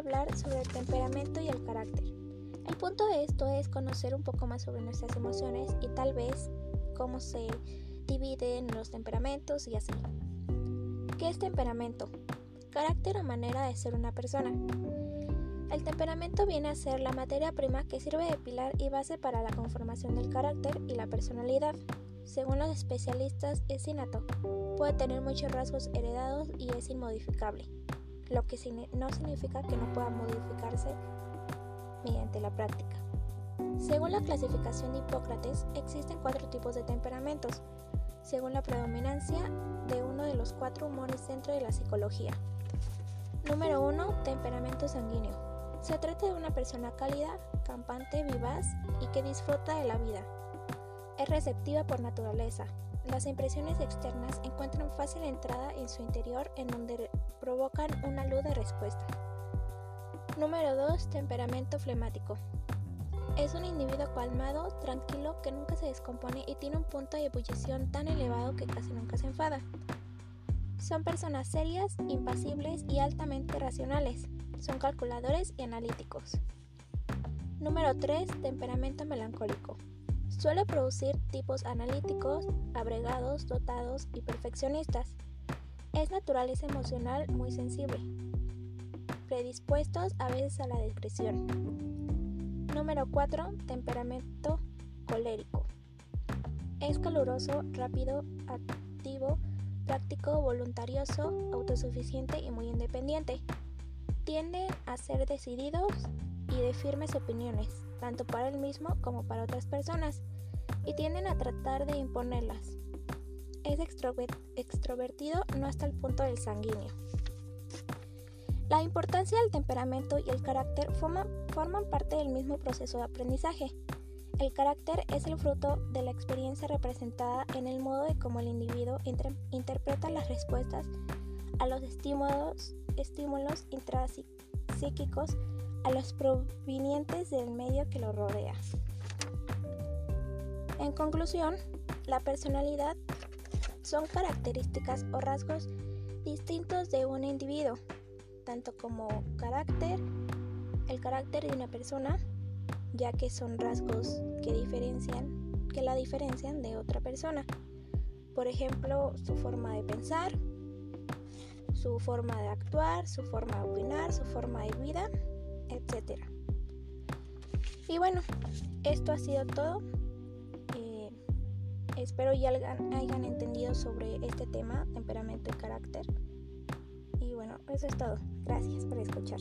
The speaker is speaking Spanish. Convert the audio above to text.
hablar sobre el temperamento y el carácter. El punto de esto es conocer un poco más sobre nuestras emociones y tal vez cómo se dividen los temperamentos y así. ¿Qué es temperamento? Carácter o manera de ser una persona. El temperamento viene a ser la materia prima que sirve de pilar y base para la conformación del carácter y la personalidad. Según los especialistas, es innato. Puede tener muchos rasgos heredados y es inmodificable, lo que no significa que no pueda modificarse mediante la práctica. Según la clasificación de Hipócrates, existen cuatro tipos de temperamentos, según la predominancia de uno de los cuatro humores dentro de la psicología. Número 1. Temperamento sanguíneo. Se trata de una persona cálida, campante, vivaz y que disfruta de la vida. Es receptiva por naturaleza. Las impresiones externas encuentran fácil entrada en su interior en donde provocan una luz de respuesta. Número 2. Temperamento flemático. Es un individuo calmado, tranquilo, que nunca se descompone y tiene un punto de ebullición tan elevado que casi nunca se enfada. Son personas serias, impasibles y altamente racionales. Son calculadores y analíticos. Número 3. Temperamento melancólico. Suele producir tipos analíticos, abregados, dotados y perfeccionistas. Es naturaleza emocional muy sensible, predispuestos a veces a la depresión. Número 4. Temperamento colérico. Es caluroso, rápido, activo, práctico, voluntarioso, autosuficiente y muy independiente. Tienden a ser decididos y de firmes opiniones, tanto para él mismo como para otras personas, y tienden a tratar de imponerlas. Es extrovertido no hasta el punto del sanguíneo. La importancia del temperamento y el carácter forman, parte del mismo proceso de aprendizaje. El carácter es el fruto de la experiencia representada en el modo de cómo el individuo interpreta las respuestas a los estímulos estímulos intrapsíquicos a los provenientes del medio que lo rodea. En conclusión, la personalidad son características o rasgos distintos de un individuo, tanto como carácter, el carácter de una persona, ya que son rasgos que diferencian, que la diferencian de otra persona. Por ejemplo, su forma de pensar, su forma de actuar, su forma de opinar, su forma de vida. Y bueno, esto ha sido todo. Eh, espero ya hayan entendido sobre este tema, temperamento y carácter. Y bueno, eso es todo. Gracias por escuchar.